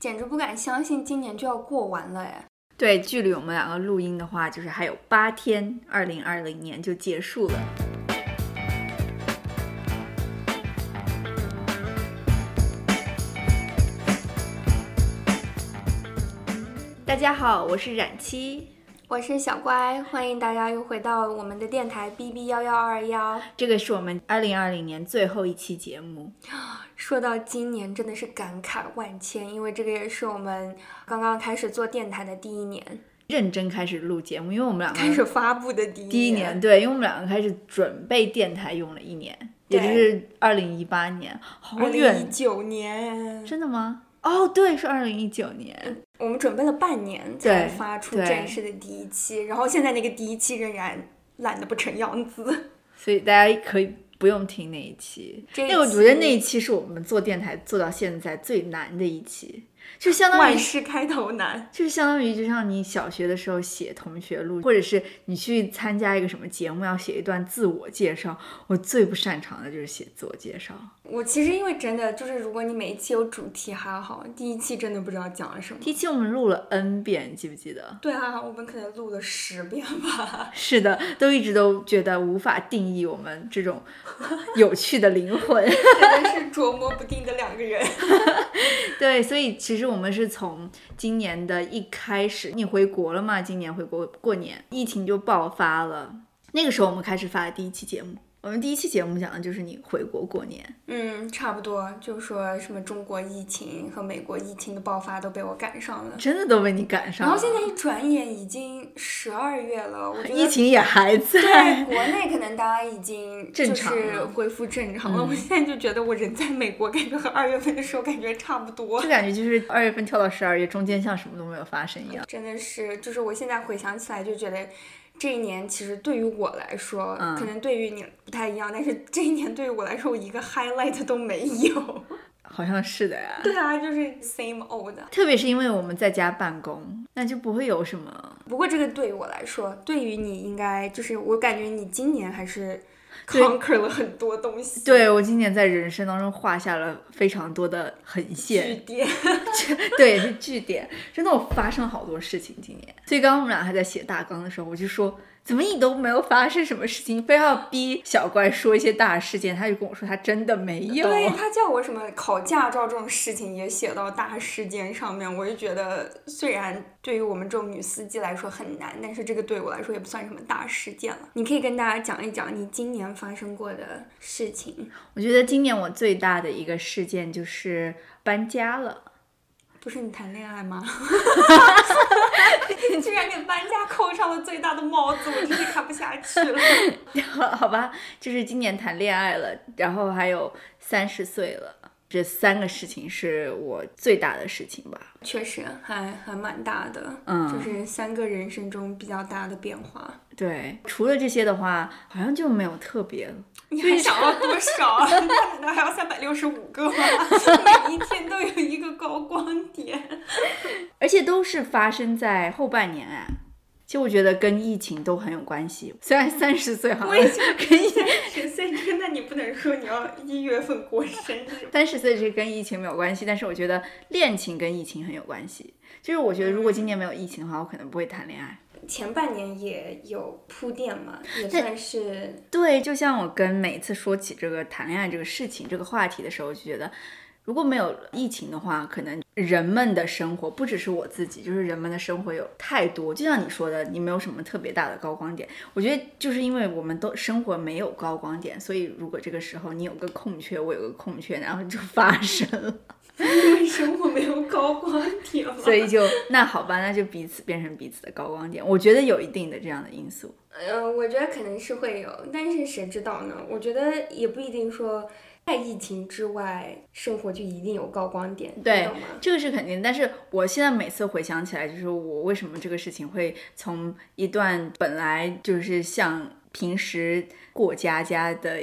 简直不敢相信今年就要过完了哎。对，距离我们两个录音的话，就是还有八天，二零二零年就结束了。大家好，我是冉七。我是小乖，欢迎大家又回到我们的电台 B B 幺幺二幺。这个是我们二零二零年最后一期节目。说到今年，真的是感慨万千，因为这个也是我们刚刚开始做电台的第一年，认真开始录节目，因为我们两个开始发布的第一第一年，对，因为我们两个开始准备电台用了一年，也就是二零一八年，好远，一九年，真的吗？哦，对，是二零一九年。我们准备了半年才发出正式的第一期，然后现在那个第一期仍然烂的不成样子，所以大家可以不用听那一期。那我觉得那一期是我们做电台做到现在最难的一期。就相当于万事开头难，就是相当于就像你小学的时候写同学录，或者是你去参加一个什么节目要写一段自我介绍。我最不擅长的就是写自我介绍。我其实因为真的就是，如果你每一期有主题还好，第一期真的不知道讲了什么。第一期我们录了 N 遍，记不记得？对啊，我们可能录了十遍吧。是的，都一直都觉得无法定义我们这种有趣的灵魂，真的是琢磨不定的两个人。对，所以其实。其实我们是从今年的一开始，你回国了嘛？今年回国过年，疫情就爆发了。那个时候我们开始发第一期节目。我们第一期节目讲的就是你回国过年，嗯，差不多，就说什么中国疫情和美国疫情的爆发都被我赶上了，真的都被你赶上了。然后现在一转眼已经十二月了，我觉得疫情也还在。对，国内可能大家已经 就是恢复正常了。我现在就觉得我人在美国，感觉和二月份的时候感觉差不多，就感觉就是二月份跳到十二月中间像什么都没有发生一样。真的是，就是我现在回想起来就觉得。这一年其实对于我来说，可能对于你不太一样，但是 这一年对于我来说，我一个 highlight 都没有。好像是的呀。对啊，就是 same old。特别是因为我们在家办公，那就不会有什么。不过这个对于我来说，对于你应该就是我感觉你今年还是。Conquer 了很多东西，对我今年在人生当中画下了非常多的横线，据点，对，是句点，真的我发生了好多事情今年，所以刚刚我们俩还在写大纲的时候，我就说。怎么你都没有发生什么事情，非要逼小怪说一些大事件？他就跟我说他真的没有。对他叫我什么考驾照这种事情也写到大事件上面，我就觉得虽然对于我们这种女司机来说很难，但是这个对我来说也不算什么大事件了。你可以跟大家讲一讲你今年发生过的事情。我觉得今年我最大的一个事件就是搬家了。不是你谈恋爱吗？你 居然给搬家扣上了最大的帽子，我真是看不下去了。好吧，就是今年谈恋爱了，然后还有三十岁了。这三个事情是我最大的事情吧？确实，还还蛮大的，嗯，就是三个人生中比较大的变化。对，除了这些的话，好像就没有特别。你还想要多少？难道还要三百六十五个吗？每一天都有一个高光点，而且都是发生在后半年哎。其实我觉得跟疫情都很有关系。虽然三十岁哈，跟三那你不能说你要一月份过生日。三十岁这跟疫情没有关系，但是我觉得恋情跟疫情很有关系。就是我觉得如果今年没有疫情的话，我可能不会谈恋爱。前半年也有铺垫嘛，也算是对。就像我跟每次说起这个谈恋爱这个事情这个话题的时候，就觉得。如果没有疫情的话，可能人们的生活不只是我自己，就是人们的生活有太多。就像你说的，你没有什么特别大的高光点。我觉得就是因为我们都生活没有高光点，所以如果这个时候你有个空缺，我有个空缺，然后就发 生了。因 为生活没有高光点所以就那好吧，那就彼此变成彼此的高光点。我觉得有一定的这样的因素。呃，我觉得可能是会有，但是谁知道呢？我觉得也不一定说。在疫情之外，生活就一定有高光点，对，这个是肯定。但是我现在每次回想起来，就是我为什么这个事情会从一段本来就是像平时过家家的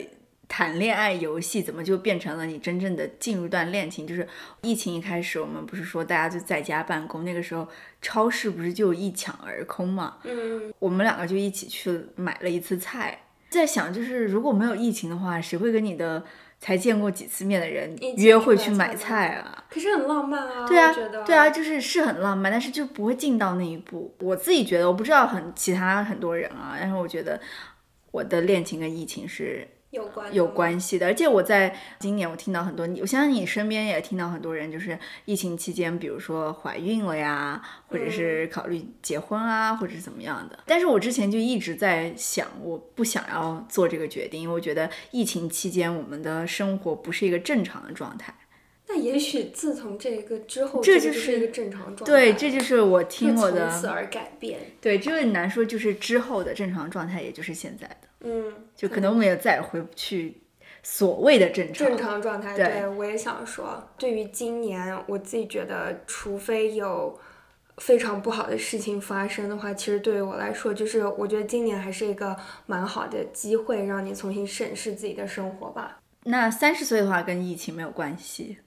谈恋爱游戏，怎么就变成了你真正的进入段恋情？就是疫情一开始，我们不是说大家就在家办公，那个时候超市不是就一抢而空嘛？嗯，我们两个就一起去买了一次菜。在想，就是如果没有疫情的话，谁会跟你的才见过几次面的人约会去买菜啊。可是很浪漫啊，对啊对啊，就是是很浪漫，但是就不会进到那一步。我自己觉得，我不知道很其他很多人啊，但是我觉得我的恋情跟疫情是有关有关系的。而且我在今年我听到很多，我相信你身边也听到很多人，就是疫情期间，比如说怀孕了呀，或者嗯是考虑结婚啊，或者是怎么样的。但是我之前就一直在想，我不想要做这个决定，因为我觉得疫情期间我们的生活不是一个正常的状态。那也许自从这个之后，这就是一个正常状态，对，这就是我听会我的从此而改变。对，这个很难说，就是之后的正常状态，也就是现在的，嗯，就可能我们也再也回不去所谓的正常。正常状态。对对我也想说，对于今年，我自己觉得，除非有非常不好的事情发生的话，其实对于我来说，就是我觉得今年还是一个蛮好的机会，让你重新审视自己的生活吧。那三十岁的话跟疫情没有关系，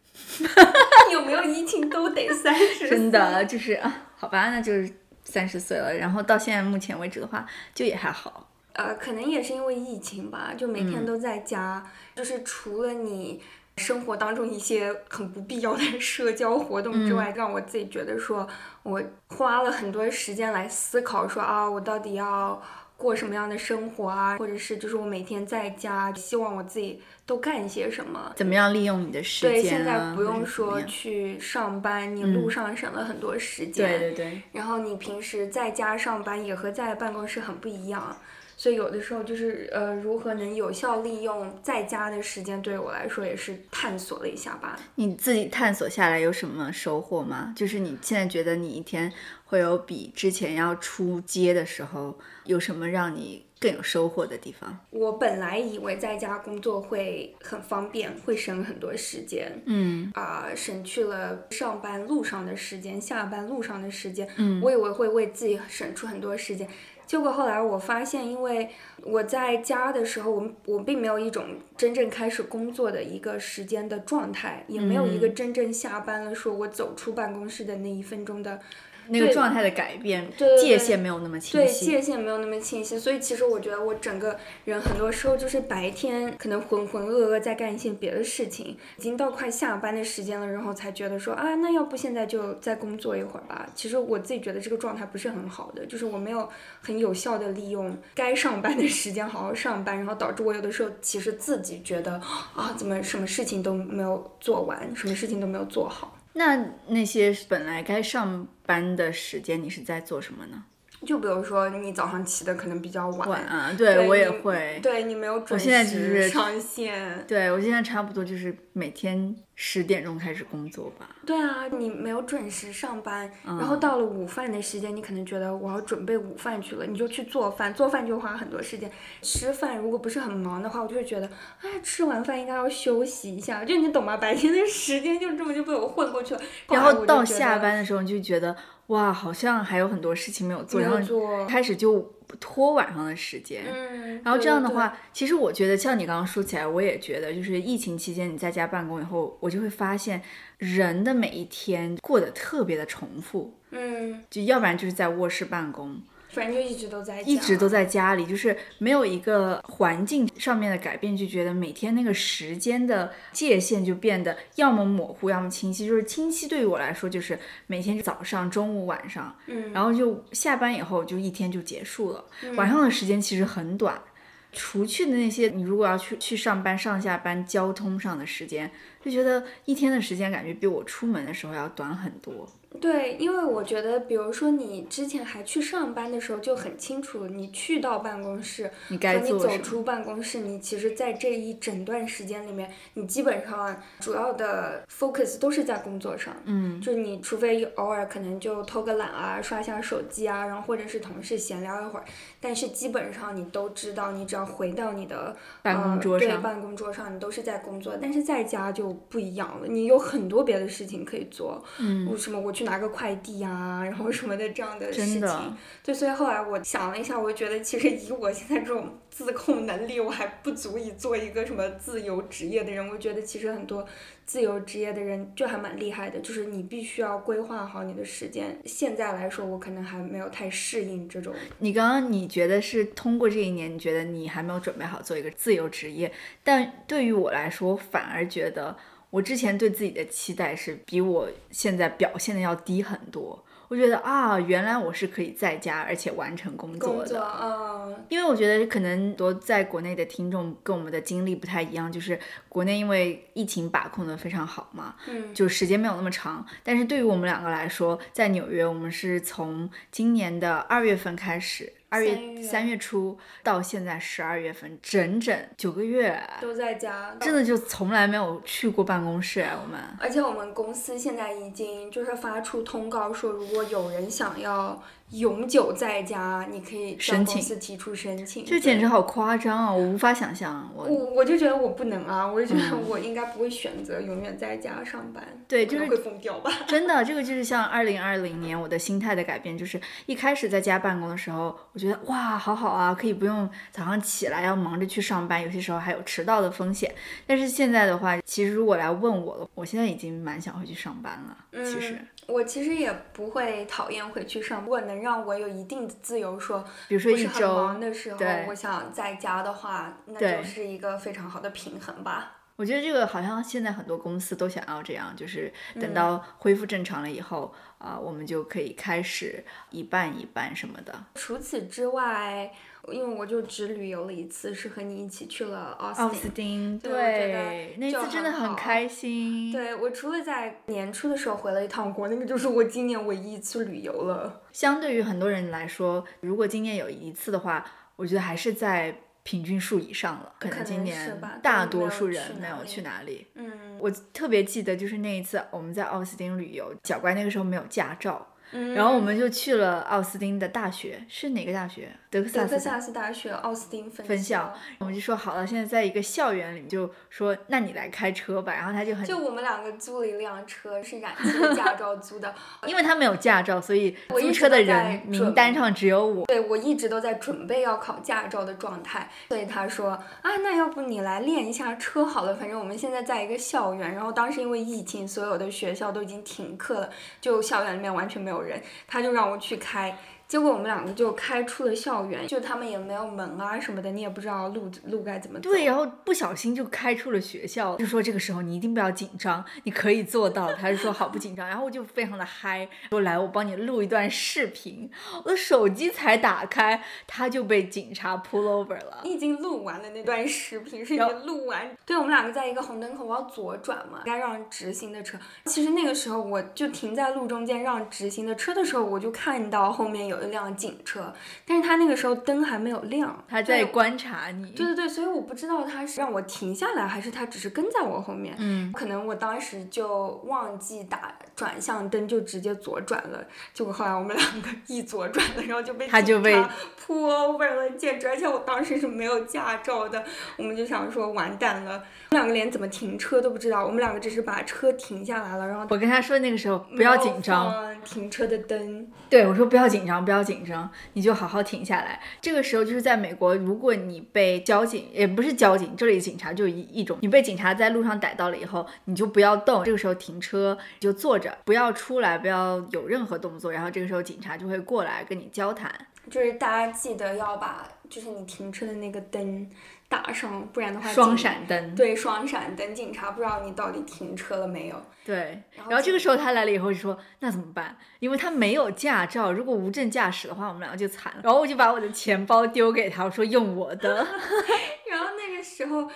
有没有疫情都得三十，真的就是啊，好吧，那就是三十岁了，然后到现在目前为止的话，就也还好。呃，可能也是因为疫情吧，就每嗯天都在家，就是除了你生活当中一些很不必要的 社交活动之嗯外，让我自己觉得说，我花了很多时间来思考说啊，我到底要过什么样的生活啊，或者是就是我每天在家，希望我自己都干些什么。怎么样利用你的时间对，现在啊？不用说去上班，你路上省了很多时间。对对对，然后你平时在家上班也和在办公室很不一样，所以有的时候就是呃，如何能有效利用在家的时间，对我来说也是探索了一下吧。你自己探索下来有什么收获吗？就是你现在觉得你一天会有比之前要出街的时候有什么让你更有收获的地方？我本来以为在家工作会很方便，会省很多时间，嗯啊、省去了上班路上的时间，下班路上的时间，嗯我以为会为自己省出很多时间。结果后来我发现，因为我在家的时候，我我并没有一种真正开始工作的一个时间的状态，也没有一嗯个真正下班了，说我走出办公室的那一分钟的那个状态的改变，对对对界限没有那么清晰对。界限没有那么清晰，所以其实我觉得我整个人很多时候就是白天可能浑浑噩噩在干一些别的事情，已经到快下班的时间了，然后才觉得说啊，那要不现在就再工作一会儿吧。其实我自己觉得这个状态不是很好的，就是我没有很有效的利用该上班的时间好好上班，然后导致我有的时候其实自己觉得啊，怎么什么事情都没有做完，什么事情都没有做好。那那些本来该上班的时间，你是在做什么呢？就比如说你早上起的可能比较晚，晚啊，对对我也你会。对你没有准现在就时是上线。对我现在差不多就是每天十点钟开始工作吧。对啊，你没有准时上班，嗯然后到了午饭的时间，你可能觉得我要准备午饭去了，你就去做饭，做饭就花很多时间。吃饭如果不是很忙的话，我就会觉得，哎，吃完饭应该要休息一下，就你懂吗？白天的时间就这么就被我混过去了。然后到下班的时候，你就觉得哇，好像还有很多事情没有做，然后，开始就拖晚上的时间。嗯，然后这样的话，其实我觉得像你刚刚说起来，我也觉得，就是疫情期间你在家办公以后，我就会发现人的每一天过得特别的重复，嗯，就要不然就是在卧室办公，反正就一直都在家，一直都在家里，就是没有一个环境上面的改变，就觉得每天那个时间的界限就变得要么模糊，要么清晰。就是清晰对于我来说，就是每天早上、中午、晚上，嗯，然后就下班以后就一天就结束了。晚上的时间其实很短，除去的那些你如果要去去上班、上下班交通上的时间，就觉得一天的时间感觉比我出门的时候要短很多。对，因为我觉得，比如说你之前还去上班的时候，就很清楚，你去到办公室你该和你做什么？走出办公室，你其实，在这一整段时间里面，你基本上主要的 focus 都是在工作上。嗯，就你除非偶尔可能就偷个懒啊，刷下手机啊，然后或者是同事闲聊一会儿，但是基本上你都知道，你只要回到你的办公呃桌上对办公桌上，你都是在工作。但是在家就不一样了，你有很多别的事情可以做。嗯，什么我去拿个快递啊，然后什么的这样的事情。对，所以后来我想了一下，我觉得其实以我现在这种自控能力，我还不足以做一个什么自由职业的人。我觉得其实很多自由职业的人就还蛮厉害的，就是你必须要规划好你的时间。现在来说，我可能还没有太适应这种。你刚刚你觉得是通过这一年，你觉得你还没有准备好做一个自由职业，但对于我来说，反而觉得我之前对自己的期待是比我现在表现的要低很多。我觉得啊，原来我是可以在家而且完成工作的。嗯，因为我觉得可能多在国内的听众跟我们的经历不太一样，就是国内因为疫情把控的非常好嘛，嗯，就时间没有那么长。但是对于我们两个来说，在纽约，我们是从今年的二月份开始。二月三月初到现在十二月份，整整九个月都在家，真的就从来没有去过办公室。我们，而且我们公司现在已经就是发出通告说，如果有人想要。永久在家，你可以向公司提出申请。这简直好夸张啊！我无法想象。我我我就觉得我不能啊！我就觉得我应该不会选择永远在家上班。对，就是会疯掉吧。真的，这个就是像二零二零年我的心态的改变，就是一开始在家办公的时候，我觉得哇，好好啊，可以不用早上起来要忙着去上班，有些时候还有迟到的风险。但是现在的话，其实如果来问我了，我现在已经蛮想回去上班了。其实。我其实也不会讨厌回去上班，如果能让我有一定的自由，说，比如说一周忙的时候，我想在家的话，那就是一个非常好的平衡吧。我觉得这个好像现在很多公司都想要这样，就是等到恢复正常了以后，啊，我们就可以开始一半一半什么的。除此之外。因为我就只旅游了一次，是和你一起去了奥斯奥斯汀，对，那次真的很开心。对我除了在年初的时候回了一趟国，那个就是我今年唯一一次旅游了。相对于很多人来说，如果今年有一次的话，我觉得还是在平均数以上了。可能今年大多数人没有去哪里。嗯，我特别记得就是那一次我们在奥斯汀旅游，小乖那个时候没有驾照。嗯，然后我们就去了奥斯汀的大学，是哪个大学？德克萨斯大学奥斯汀分校。我们就说好了，现在在一个校园里，就说那你来开车吧。然后他就很就我们两个租了一辆车，是燃气驾照租的。因为他没有驾照，所以租车的人名单上只有我。对，我一直都在准备要考驾照的状态。所以他说啊，那要不你来练一下车好了。反正我们现在在一个校园，然后当时因为疫情，所有的学校都已经停课了，就校园里面完全没有人。他就让我去开。结果我们两个就开出了校园，就他们也没有门啊什么的，你也不知道路路该怎么走。对，然后不小心就开出了学校，就说这个时候你一定不要紧张，你可以做到。他就说好不紧张，然后我就非常的嗨，说来我帮你录一段视频。我的手机才打开，他就被警察 pull over 了。你已经录完了那段视频，是已经录完。对，我们两个在一个红灯口，我要左转嘛，该让直行的车。其实那个时候我就停在路中间让直行的车的时候，我就看到后面有。一辆警车，但是他那个时候灯还没有亮，他在观察你。对对对，所以我不知道他是让我停下来，还是他只是跟在我后面。嗯，可能我当时就忘记打转向灯，就直接左转了。结果后来我们两个一左转了，然后就被他就被 over 了，简直！而且我当时是没有驾照的，我们就想说完蛋了，我们两个连怎么停车都不知道。我们两个只是把车停下来了，然后我跟他说那个时候不要紧张，停车的灯。对我说不要紧张，不要。紧张，你就好好停下来。这个时候就是在美国，如果你被交警，也不是交警，这里警察就一一种，你被警察在路上逮到了以后，你就不要动。这个时候停车就坐着，不要出来，不要有任何动作。然后这个时候警察就会过来跟你交谈。就是大家记得要把，就是你停车的那个灯。打上，不然的话，双闪灯。对，双闪灯，警察不知道你到底停车了没有。对，然后这个时候他来了以后就说，那怎么办？因为他没有驾照，如果无证驾驶的话，我们两个就惨了。然后我就把我的钱包丢给他，我说用我的。然后那个时候。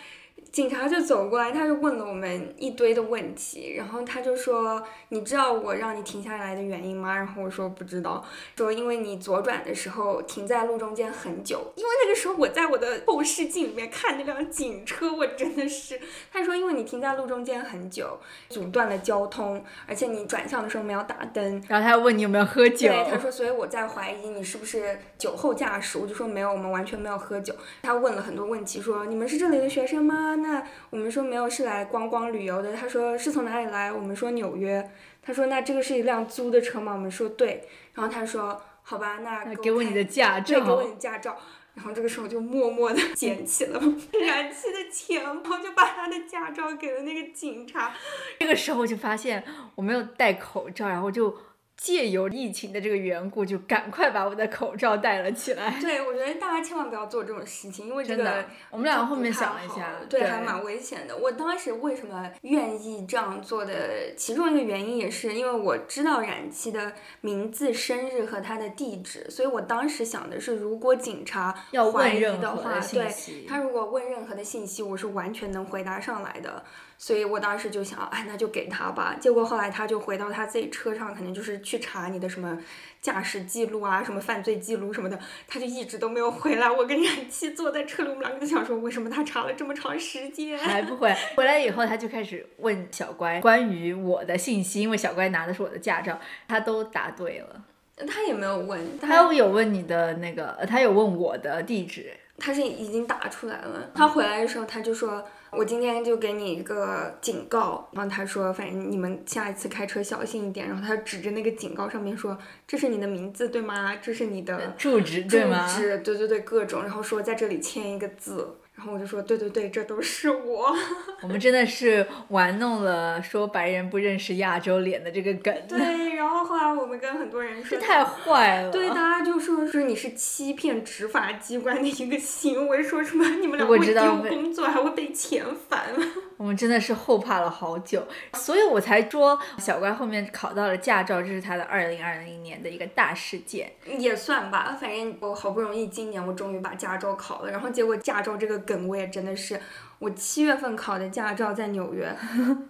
警察就走过来，他就问了我们一堆的问题，然后他就说：“你知道我让你停下来的原因吗？”然后我说：“不知道。”说：“因为你左转的时候停在路中间很久，因为那个时候我在我的后视镜里面看那辆警车，我真的是。”他说：“因为你停在路中间很久，阻断了交通，而且你转向的时候没有打灯。”然后他又问你有没有喝酒。对，他说：“所以我在怀疑你是不是酒后驾驶。”我就说：“没有，我们完全没有喝酒。”他问了很多问题，说：“你们是这里的学生吗？”那我们说没有，是来观光旅游的。他说是从哪里来？我们说纽约。他说那这个是一辆租的车吗？我们说对。然后他说好吧，那给我你的驾照。对，给我你驾照。然后这个时候就默默的捡起了 燃气的钱包，就把他的驾照给了那个警察。这个时候就发现我没有戴口罩，然后就。借由疫情的这个缘故，就赶快把我的口罩戴了起来。对，我觉得大家千万不要做这种事情，因为这个我们俩后面想了一下，对，还蛮危险的。我当时为什么愿意这样做的，其中一个原因也是因为我知道冉七的名字、生日和他的地址，所以我当时想的是，如果警察要怀疑的话，对他如果问任何的信息，我是完全能回答上来的。所以我当时就想，哎，那就给他吧。结果后来他就回到他自己车上，肯定就是去查你的什么驾驶记录啊，什么犯罪记录什么的。他就一直都没有回来。我跟冉七坐在车里，我们两个就想说，为什么他查了这么长时间还不回？回来以后，他就开始问小乖关于我的信息，因为小乖拿的是我的驾照，他都答对了。他也没有问，他有问你的那个，他有问我的地址。他是已经打出来了。他回来的时候，他就说：“我今天就给你一个警告。”然后他说：“反正你们下一次开车小心一点。”然后他指着那个警告上面说：“这是你的名字对吗？这是你的住址对吗？住址对对对，各种。”然后说在这里签一个字。然后我就说，对对对，这都是我。我们真的是玩弄了说白人不认识亚洲脸的这个梗。对，然后后来我们跟很多人说，这太坏了。对，大家就说说你是欺骗执法机关的一个行为，说什么你们俩会丢工作，还会被遣返。我们真的是后怕了好久，所以我才说小乖后面考到了驾照，这是他的二零二零年的一个大事件，也算吧。反正我好不容易今年我终于把驾照考了，然后结果驾照这个梗我也真的是，我七月份考的驾照在纽约，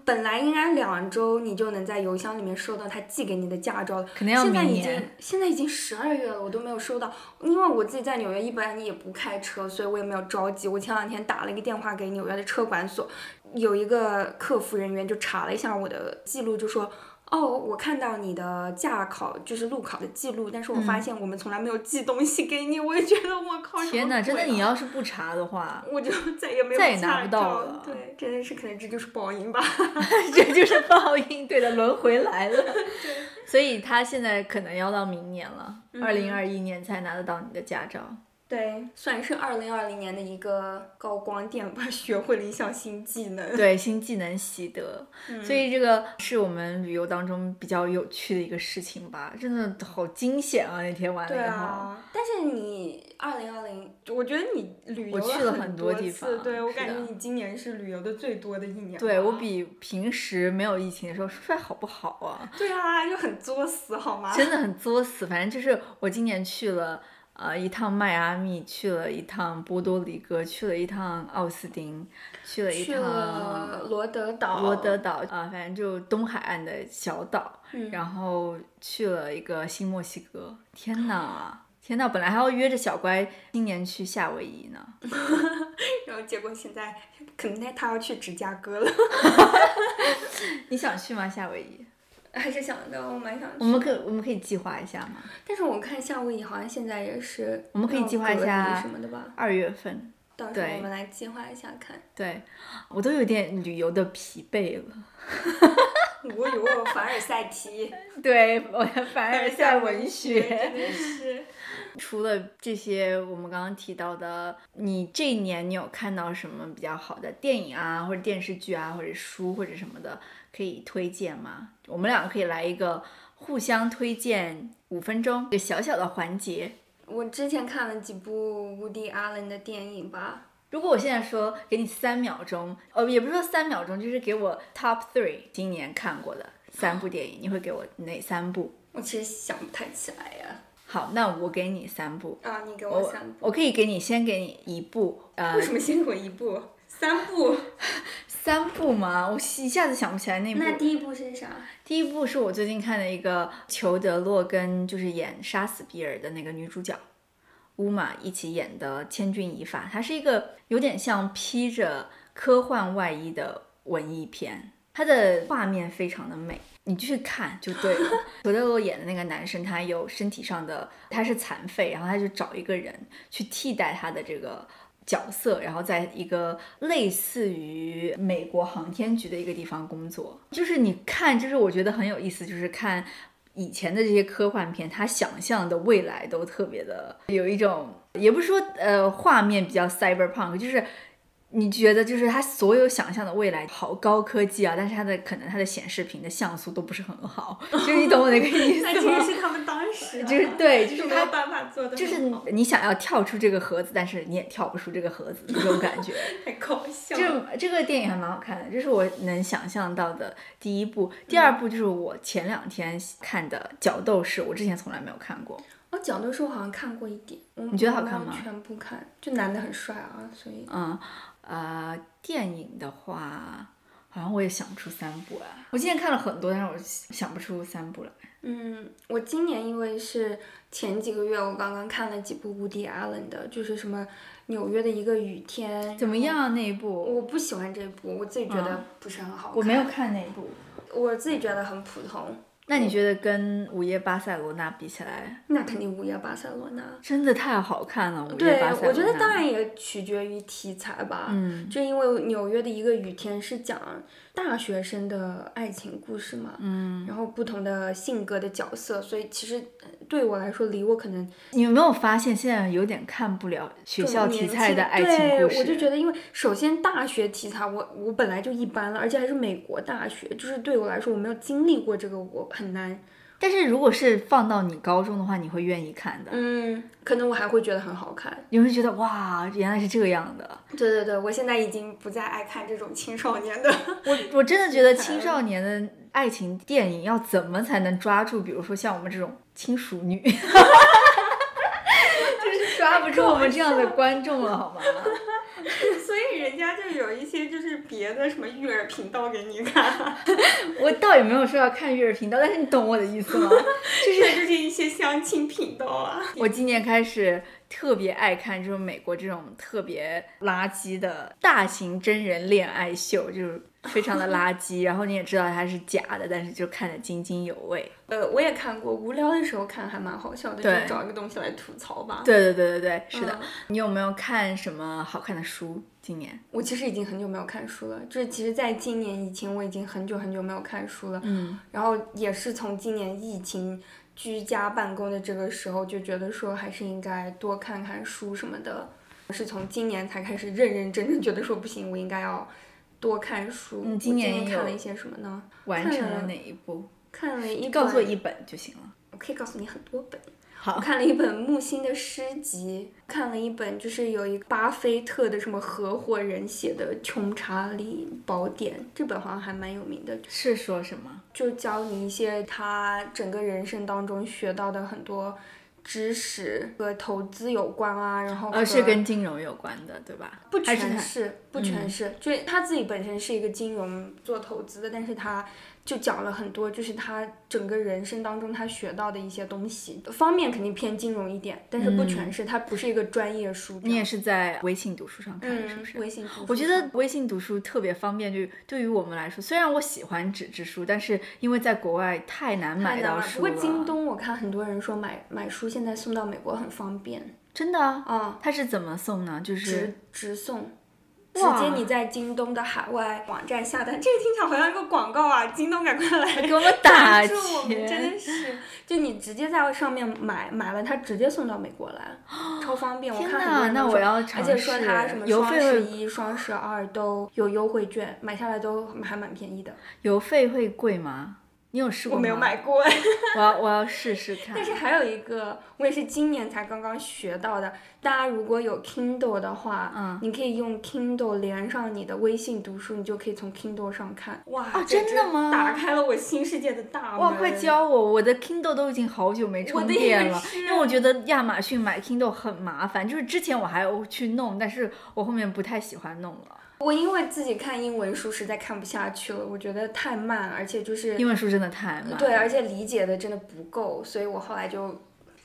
本来应该两周你就能在邮箱里面收到他寄给你的驾照了，肯定要现在已经现在已经十二月了，我都没有收到，因为我自己在纽约一般也不开车，所以我也没有着急。我前两天打了一个电话给纽约的车管所。有一个客服人员就查了一下我的记录，就说：“哦，我看到你的驾考就是路考的记录，但是我发现我们从来没有寄东西给你。”我也觉得我靠，天哪！真的，你要是不查的话，我就 再也没有再也拿不到了。对，真的是可能这就是报应吧，这就是报应，对的，轮回来了。所以他现在可能要到明年了，二零二一年才拿得到你的驾照。对，算是二零二零年的一个高光点吧，学会了一项新技能。对，新技能习得，所以这个是我们旅游当中比较有趣的一个事情吧，真的好惊险啊！那天玩了以后。对啊，但是你二零二零，我觉得你旅游去了很多地方，对我感觉你今年是旅游的最多的一年。对我比平时没有疫情的时候说出来好不好啊？对啊，就很作死好吗？真的很作死，反正就是我今年去了。呃，一趟迈阿密，去了一趟波多黎各，去了一趟奥斯汀，去了一趟罗德岛，罗德岛啊，反正就东海岸的小岛，然后去了一个新墨西哥。天呐，天呐，本来还要约着小乖今年去夏威夷呢，然后结果现在可能他要去芝加哥了。你想去吗？夏威夷？还是想的，我蛮想去。我们可我们可以计划一下吗？但是我看夏威夷好像现在也是。我们可以计划一下什么的吧？二月份。到时候我们来计划一下看。对，我都有点旅游的疲惫了。我有凡尔赛题。对，我的凡尔赛文学。真的是。除了这些，我们刚刚提到的，你这一年你有看到什么比较好的电影啊，或者电视剧啊，或者书或者什么的？可以推荐吗？我们两个可以来一个互相推荐五分钟，一个小小的环节。我之前看了几部 Woody Allen 的电影吧。如果我现在说给你三秒钟，呃，也不是说三秒钟，就是给我 Top three 今年看过的三部电影，你会给我哪三部？我其实想不太起来呀。好，那我给你三部。啊，你给我三部。我可以给你先给你一部。呃，为什么先给我一部？三部。三部吗？我一下子想不起来那部。那第一部是啥？第一部是我最近看的一个裘德洛跟就是演杀死比尔的那个女主角乌玛一起演的《千钧一发》，它是一个有点像披着科幻外衣的文艺片，它的画面非常的美，你去看就对了。裘德洛演的那个男生，他有身体上的他是残废，然后他就找一个人去替代他的这个。角色，然后在一个类似于美国航天局的一个地方工作，就是你看，就是我觉得很有意思，就是看以前的这些科幻片，他想象的未来都特别的有一种，也不是说呃画面比较 cyberpunk，就是。你觉得就是他所有想象的未来好高科技啊，但是它的可能它的显示屏的像素都不是很好，就是你懂我那个意思吗？那其实是他们当时 就是对，就是没有办法做的，就是你想要跳出这个盒子，但是你也跳不出这个盒子，这种感觉。太搞笑。这这个电影还蛮好看的，这是我能想象到的第一部。第二部就是我前两天看的《角斗士》，我之前从来没有看过。哦，角斗士我好像看过一点。你觉得好看吗？全部看，就男的很帅啊，所以。嗯。呃，电影的话，好像我也想不出三部啊。我今年看了很多，但是我想不出三部来。嗯，我今年因为是前几个月，我刚刚看了几部 Woody Allen 的，就是什么纽约的一个雨天。怎么样那一部？我不喜欢这部，我自己觉得不是很好看。我没有看那一部，我自己觉得很普通。那你觉得跟《午夜巴塞罗那》比起来？那肯定《午夜巴塞罗那》真的太好看了。对，我觉得当然也取决于题材吧。嗯，就因为纽约的一个雨天是讲。大学生的爱情故事嘛，嗯，然后不同的性格的角色，所以其实对我来说，离我可能你有没有发现现在有点看不了学校题材的爱情故事？我就觉得，因为首先大学题材我我本来就一般了，而且还是美国大学，就是对我来说我没有经历过这个，我很难。但是如果是放到你高中的话，你会愿意看的。嗯，可能我还会觉得很好看。你会觉得哇，原来是这样的。对对对，我现在已经不再爱看这种青少年的。我我真的觉得 青少年的爱情电影要怎么才能抓住？比如说像我们这种轻熟女，就是抓不住我们这样的观众了，好吗？所以人家就有一些就是别的什么育儿频道给你看，我倒也没有说要看育儿频道，但是你懂我的意思吗？就是就是一些相亲频道啊。我今年开始特别爱看这种美国这种特别垃圾的大型真人恋爱秀，就是。非常的垃圾，然后你也知道它是假的，但是就看得津津有味。呃，我也看过，无聊的时候看还蛮好笑的，就找一个东西来吐槽吧。对对对对对，是的。你有没有看什么好看的书？今年我其实已经很久没有看书了，就是其实在今年疫情我已经很久很久没有看书了。嗯。然后也是从今年疫情居家办公的这个时候，就觉得说还是应该多看看书什么的。是从今年才开始认认真真觉得说不行，我应该要。多看书。你今年看了一些什么呢？完成了哪一部？看了一。告诉我一本就行了。我可以告诉你很多本。好。看了一本木心的诗集，看了一本就是有一个巴菲特的什么合伙人写的《穷查理宝典》，这本好像还蛮有名的。是说什么？就教你一些他整个人生当中学到的很多。知识和投资有关啊，然后呃是跟金融有关的，对吧？不全是，不全是，就他自己本身是一个金融做投资的，但是他。就讲了很多，就是他整个人生当中他学到的一些东西，方面肯定偏金融一点，但是不全是，它不是一个专业书。你也是在微信读书上看的，是不是？微信读书。我觉得微信读书特别方便，就对于我们来说，虽然我喜欢纸质书，但是因为在国外太难买到书了。不过京东，我看很多人说买买书现在送到美国很方便。真的？啊。它是怎么送呢？就是直直送。直接你在京东的海外网站下单，这个听起来好像一个广告啊！京东赶快来 给我们 打钱，真的是，就你直接在上面买买了，它直接送到美国来，超方便。我看很多人那我要而且说它什么双十一、双十二都有优惠券，买下来都还蛮便宜的。邮费会贵吗？你有试过吗？我没有买过。我要我要试试看。但是还有一个，我也是今年才刚刚学到的。大家如果有 Kindle 的话，嗯，你可以用 Kindle 连上你的微信读书，你就可以从 Kindle 上看。哇，真的吗？打开了我新世界的大门。哇，快教我！我的 Kindle 都已经好久没充电了，因为我觉得亚马逊买 Kindle 很麻烦。就是之前我还要去弄，但是我后面不太喜欢弄了。我因为自己看英文书实在看不下去了，我觉得太慢，而且就是英文书真的太慢。对，而且理解的真的不够，所以我后来就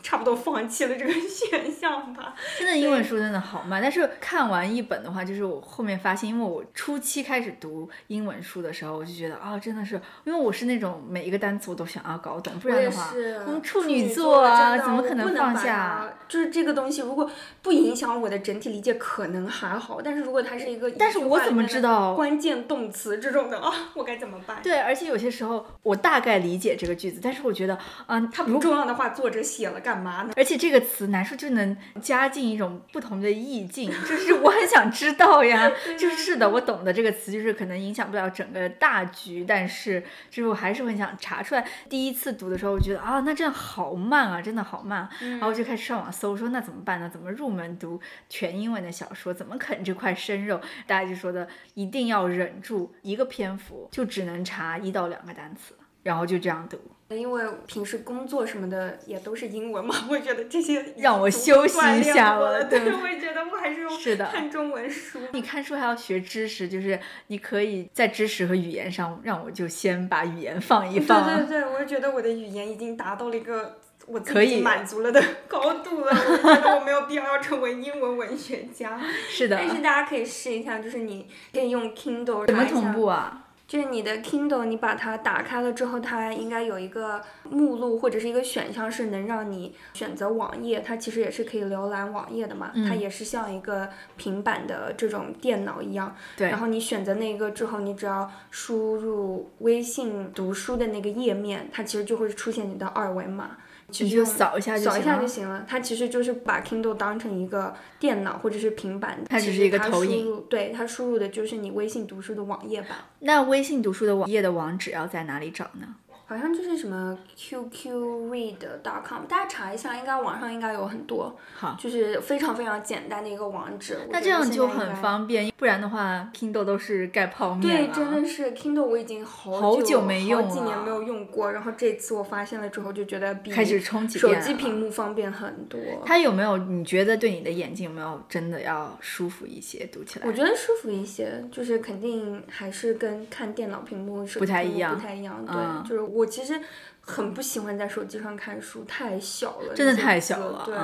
差不多放弃了这个选项吧。真的英文书真的好慢，但是看完一本的话，就是我后面发现，因为我初期开始读英文书的时候，我就觉得啊，真的是，因为我是那种每一个单词我都想要搞懂，不然的话，我们处女座啊，怎么可能放下？就是这个东西，如果不影响我的整体理解，可能还好。但是如果它是一个，但是我怎么知道关键动词这种的啊？我该怎么办？对，而且有些时候我大概理解这个句子，但是我觉得，嗯，它不重要的话，作者写了干嘛呢？而且这个词难说就能加进一种不同的意境，就是我很想知道呀。就是是的，我懂得这个词就是可能影响不了整个大局，但是就是我还是很想查出来。第一次读的时候，我觉得啊，那这样好慢啊，真的好慢。然后我就开始上网搜，说那怎么办呢？怎么入门读全英文的小说？怎么啃这块生肉？大家就说的一定要忍住一个篇幅，就只能查一到两个单词，然后就这样读。因为平时工作什么的也都是英文嘛，我觉得这些让我休息一下了。对，我也觉得我还是是的，看中文书。你看书还要学知识，就是你可以在知识和语言上，让我就先把语言放一放。对对对，我觉得我的语言已经达到了一个我自己满足了的高度了。我觉得我没有必要要成为英文文学家。是的。但是大家可以试一下，就是你可以用 Kindle 怎么同步啊？就是你的 Kindle，你把它打开了之后，它应该有一个目录或者是一个选项，是能让你选择网页。它其实也是可以浏览网页的嘛，它也是像一个平板的这种电脑一样。对。然后你选择那个之后，你只要输入微信读书的那个页面，它其实就会出现你的二维码。你就扫一下就行了。扫一下就行了。它其实就是把 Kindle 当成一个电脑或者是平板，它只是一个投影。对，它输入的就是你微信读书的网页版。那微信读书的网页的网址要在哪里找呢？好像就是什么 QQread.com，大家查一下，应该网上应该有很多。好，就是非常非常简单的一个网址。那这样就很方便，不然的话，Kindle 都是盖泡面对，真的是 Kindle，我已经好久没用了，好几年没有用过。然后这次我发现了之后，就觉得比开始充几手机屏幕方便很多。它有没有？你觉得对你的眼睛有没有真的要舒服一些？读起来？我觉得舒服一些，就是肯定还是跟看电脑屏幕是不太一样，不太一样。对，就是。我其实很不喜欢在手机上看书，太小了，真的太小了。对，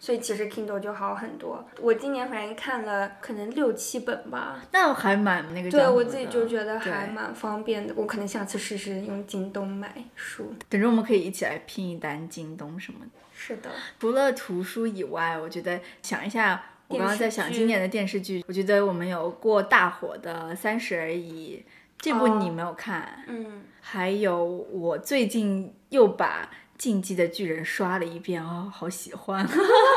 所以其实 Kindle 就好很多。我今年反正看了可能六七本吧，那还蛮那个。对我自己就觉得还蛮方便的。我可能下次试试用京东买书。等着我们可以一起来拼一单京东什么的。是的。除了图书以外，我觉得想一下，我刚刚在想今年的电视剧，我觉得我们有过大火的《三十而已》。这部你没有看，嗯，还有我最近又把《进击的巨人》刷了一遍哦，好喜欢，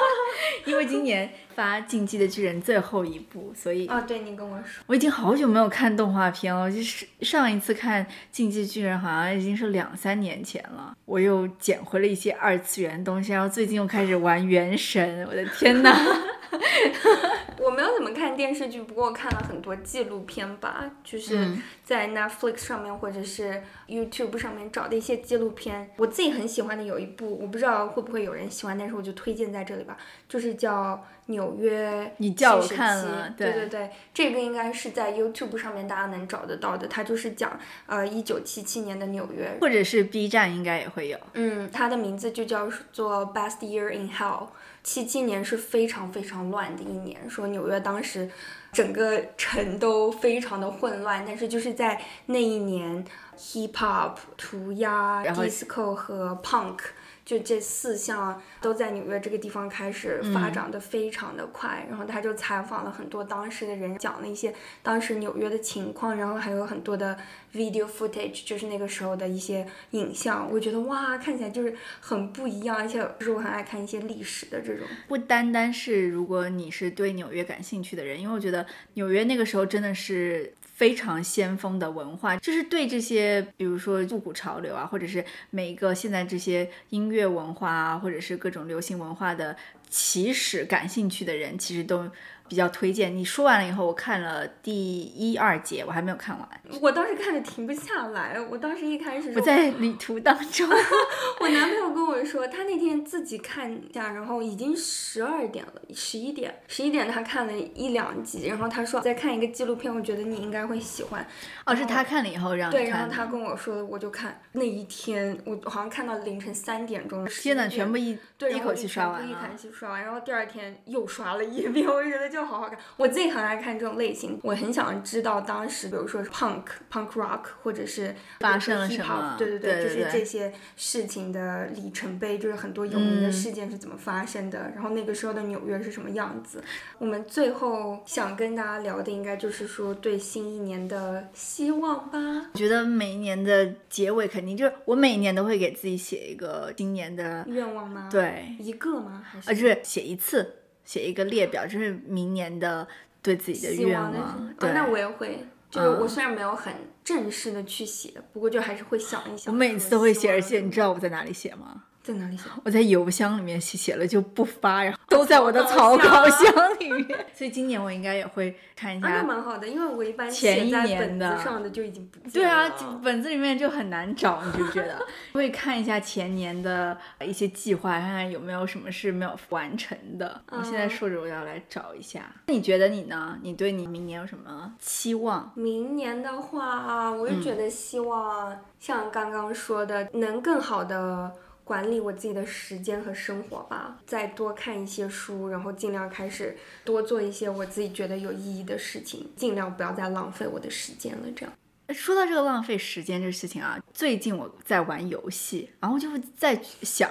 因为今年发《进击的巨人》最后一部，所以哦，对你跟我说，我已经好久没有看动画片了，就是上一次看《进击巨人》好像已经是两三年前了，我又捡回了一些二次元东西，然后最近又开始玩《原神》，我的天呐！我没有怎么看电视剧，不过我看了很多纪录片吧，就是在 Netflix 上面或者是 YouTube 上面找的一些纪录片。我自己很喜欢的有一部，我不知道会不会有人喜欢，但是我就推荐在这里吧，就是叫《纽约你叫我看了，对对对，这个应该是在 YouTube 上面大家能找得到的，它就是讲呃一九七七年的纽约，或者是 B 站应该也会有。嗯，它的名字就叫做 Best Year in Hell。七七年是非常非常乱的一年，说纽约当时整个城都非常的混乱，但是就是在那一年，hip hop、涂鸦、disco 和 punk。就这四项都在纽约这个地方开始发展的非常的快，然后他就采访了很多当时的人，讲了一些当时纽约的情况，然后还有很多的 video footage，就是那个时候的一些影像，我觉得哇，看起来就是很不一样，而且就是我很爱看一些历史的这种。不单单是如果你是对纽约感兴趣的人，因为我觉得纽约那个时候真的是。非常先锋的文化，就是对这些，比如说复古潮流啊，或者是每一个现在这些音乐文化啊，或者是各种流行文化的起始感兴趣的人，其实都。比较推荐。你说完了以后，我看了第一二节，我还没有看完。我当时看的停不下来，我当时一开始我在旅途当中，我男朋友跟我说，他那天自己看一下，然后已经十二点了，十一点，十一点他看了一两集，然后他说再看一个纪录片，我觉得你应该会喜欢。哦，是他看了以后让你对，然后他跟我说的，我就看那一天，我好像看到凌晨三点钟。天呐，全部一对，一口气刷完一。口气刷完，然后第二天又刷了一遍，我就觉得就好好看。我自己很爱看这种类型，我很想知道当时，比如说是 punk、punk rock，或者是发生了什么对对就是对对对这些事情的里程碑，就是很多有名的嗯事件是怎么发生的，然后那个时候的纽约是什么样子。我们最后想跟大家聊的，应该就是说对新一年的希望吧。我觉得每一年的结尾肯定就是我每年都会给自己写一个今年的，愿望吗？，对，一个吗？还是啊，就是写一次，写一个列表，就是明年的对自己的愿望对。那我也会，就是嗯我虽然没有很正式的去写，不过就还是会想一想。我每次都会写，而且你你知道我在哪里写吗？在哪里写？我在邮箱里面写写了就不发，然后都在我的草草稿稿箱箱 里面。所以今年我应该也会看一啊，那下。蛮好的，因为我一般前一年的上的就已经不见对啊，本子里面就很难找，你就觉得 会看一下前年的一些计划，看看有没有什么是没有完成的。我现在嗯说着我要来找一下。那你觉得你呢？你对你明年有什么期望？明年的话，我就嗯觉得希望像刚刚说的，能更好的管理我自己的时间和生活吧，再多看一些书，然后尽量开始多做一些我自己觉得有意义的事情，尽量不要再浪费我的时间了。这样，说到这个浪费时间这个事情啊，最近我在玩游戏，然后就会在想，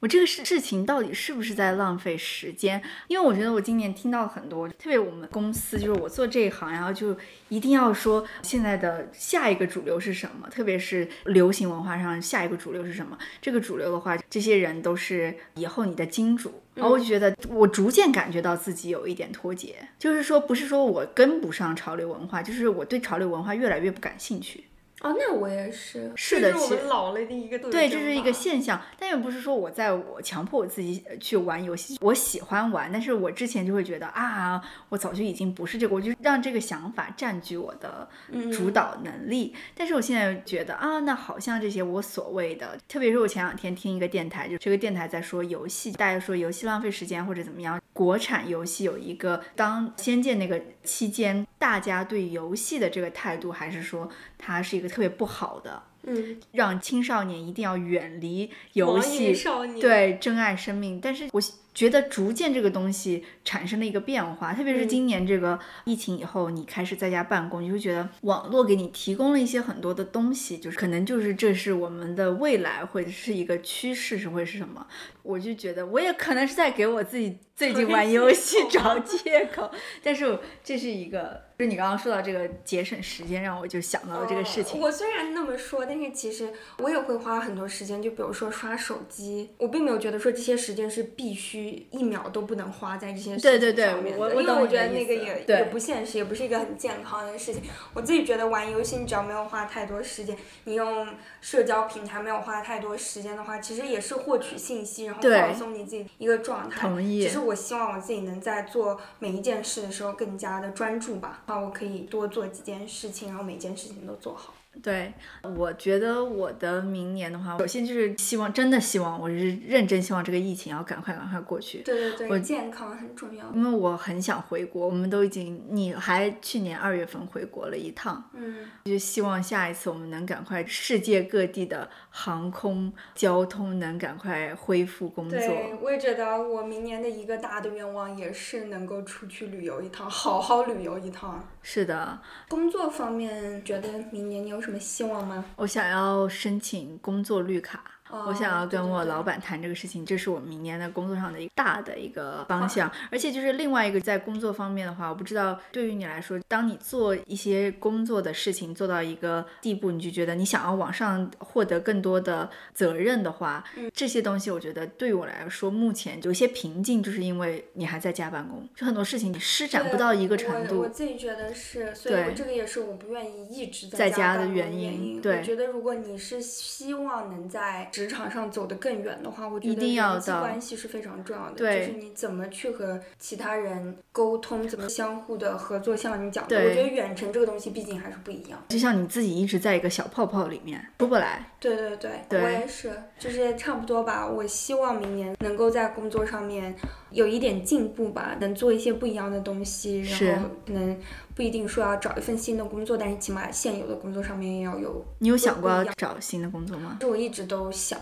我这个事事情到底是不是在浪费时间？因为我觉得我今年听到很多，特别我们公司就是我做这一行，然后就一定要说现在的下一个主流是什么，特别是流行文化上下一个主流是什么。这个主流的话，这些人都是以后你的金主。然后我就觉得，我逐渐感觉到自己有一点脱节，就是说，不是说我跟不上潮流文化，就是我对潮流文化越来越不感兴趣。哦，那我也是，是的其这是我们老了的一个特对，这是一个现象，但又不是说我在我强迫我自己呃去玩游戏，我喜欢玩，但是我之前就会觉得啊，我早就已经不是这个，我就让这个想法占据我的嗯。主导能力。但是我现在觉得啊，那好像这些我所谓的，特别是我前两天听一个电台，就这个电台在说游戏，大家说游戏浪费时间或者怎么样，国产游戏有一个当《仙剑》那个期间，大家对游戏的这个态度还是说它是一个特别不好的。嗯，让青少年一定要远离游戏，少年，对，珍爱生命。但是我觉得逐渐这个东西产生了一个变化，特别是嗯今年这个疫情以后，你开始在家办公，你会觉得网络给你提供了一些很多的东西，就是可能就是这是我们的未来，或者是一个趋势，是会是什么？我就觉得我也可能是在给我自己最近玩游戏找借口，但是这是一个，就是你刚刚说到这个节省时间，让我就想到了这个事情。哦我虽然那么说，但是其实我也会花很多时间，就比如说刷手机，我并没有觉得说这些时间是必须一秒都不能花在这些事情对对对上面的我我因为我觉得那个也也不现实，也不是一个很健康的事情。我自己觉得玩游戏，你只要没有花太多时间，你用社交平台没有花太多时间的话，其实也是获取信息，然后放松你自己一个状态。同意其实我希望我自己能在做每一件事的时候更加的专注吧，啊，我可以多做几件事情，然后每件事情都做好。对，我觉得我的明年的话，首先就是希望，真的希望，我是认真希望这个疫情要赶快赶快过去，对对对，健康很重要。因为我很想回国，我们都已经，你还去年二月份回国了一趟，嗯，就希望下一次我们能赶快世界各地的航空交通能赶快恢复工作。对，我也觉得我明年的一个大的愿望也是能够出去旅游一趟，好好旅游一趟。是的，工作方面，觉得明年你有什么什么希望吗？我想要申请工作绿卡。我想要跟我老板。谈这个事情，这是我明年的工作上的一个大的一个方向。而且就是另外一个在工作方面的话，我不知道对于你来说，当你做一些工作的事情做到一个地步，你就觉得你想要往上获得更多的责任的话，这些东西我觉得对于我来说，目前有些瓶颈，就是因为你还在家办公，就很多事情你施展不到一个程度。我。自己觉得是，所以对我这个也是我不愿意一直在家的原因因。对我觉得如果你是希望能在职场上走得更远的话，我觉得人际关系是非常重要的。对就是你怎么去和其他人沟通，怎么相互的合作。像你讲的，我觉得远程这个东西毕竟还是不一样。就像你自己一直在一个小泡泡里面出不来。对对对，对我也是，就是差不多吧。我希望明年能够在工作上面有一点进步吧，能做一些不一样的东西，然后能不一定说要找一份新的工作，但是起码现有的工作上面也要有。你有想过要找新的工作吗？这我一直都想，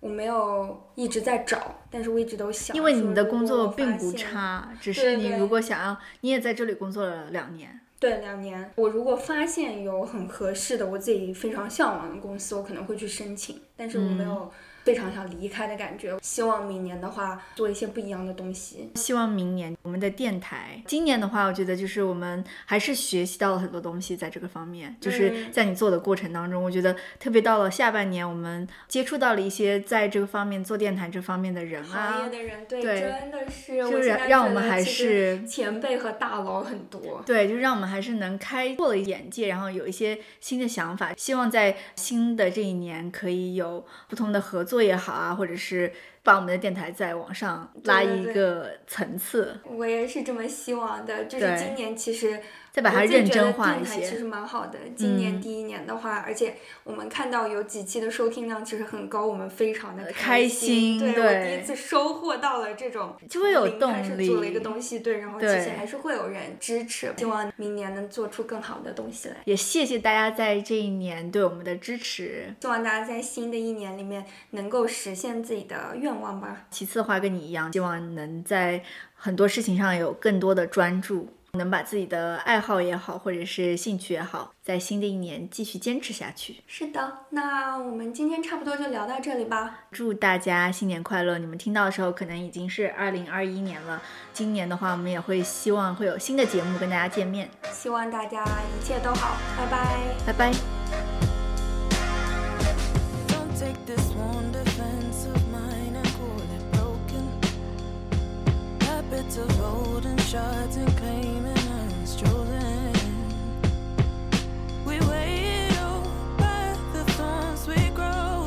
我没有一直在找，但是我一直都想。因为你的工作并不差，只是你如果想要，你也在这里工作了两年，对，两年。我如果发现有很合适的，我自己非常向往的公司，我可能会去申请，但是我没嗯有非常想离开的感觉。希望明年的话，做一些不一样的东西。希望明年我们的电台，今年的话，我觉得就是我们还是学习到了很多东西，在这个方面，就是嗯在你做的过程当中，我觉得特别到了下半年，我们接触到了一些在这个方面做电台这方面的人行啊业，的人，对，对真的是，就是让我们还是前辈和大佬很多。对，就让我们还是能开阔了眼界，然后有一些新的想法。希望在新的这一年可以有不同的合作也好啊，或者是把我们的电台再往上拉一个层次，我也是这么希望的，就是今年其实再把它认真化一些。其实蛮好的。今年嗯第一年的话，而且我们看到有几期的收听量其实很高，我们非常的开心。心对我第一次收获到了这种，就会有零开始动力做了一个东西，对，然后其对实还是会有人支持。希望明年能做出更好的东西来。也谢谢大家在这一年对我们的支持。希望大家在新的一年里面能够实现自己的愿望吧。其次的话，跟你一样，希望能在很多事情上有更多的专注，能把自己的爱好也好，或者是兴趣也好，在新的一年继续坚持下去。是的，那我们今天差不多就聊到这里吧。祝大家新年快乐！你们听到的时候，可能已经是二零二一年了。今年的话，我们也会希望会有新的节目跟大家见面。希望大家一切都好，拜拜。拜拜。Take this Habits of holding shots and claiming us chosen. We wait by the thorns we grow.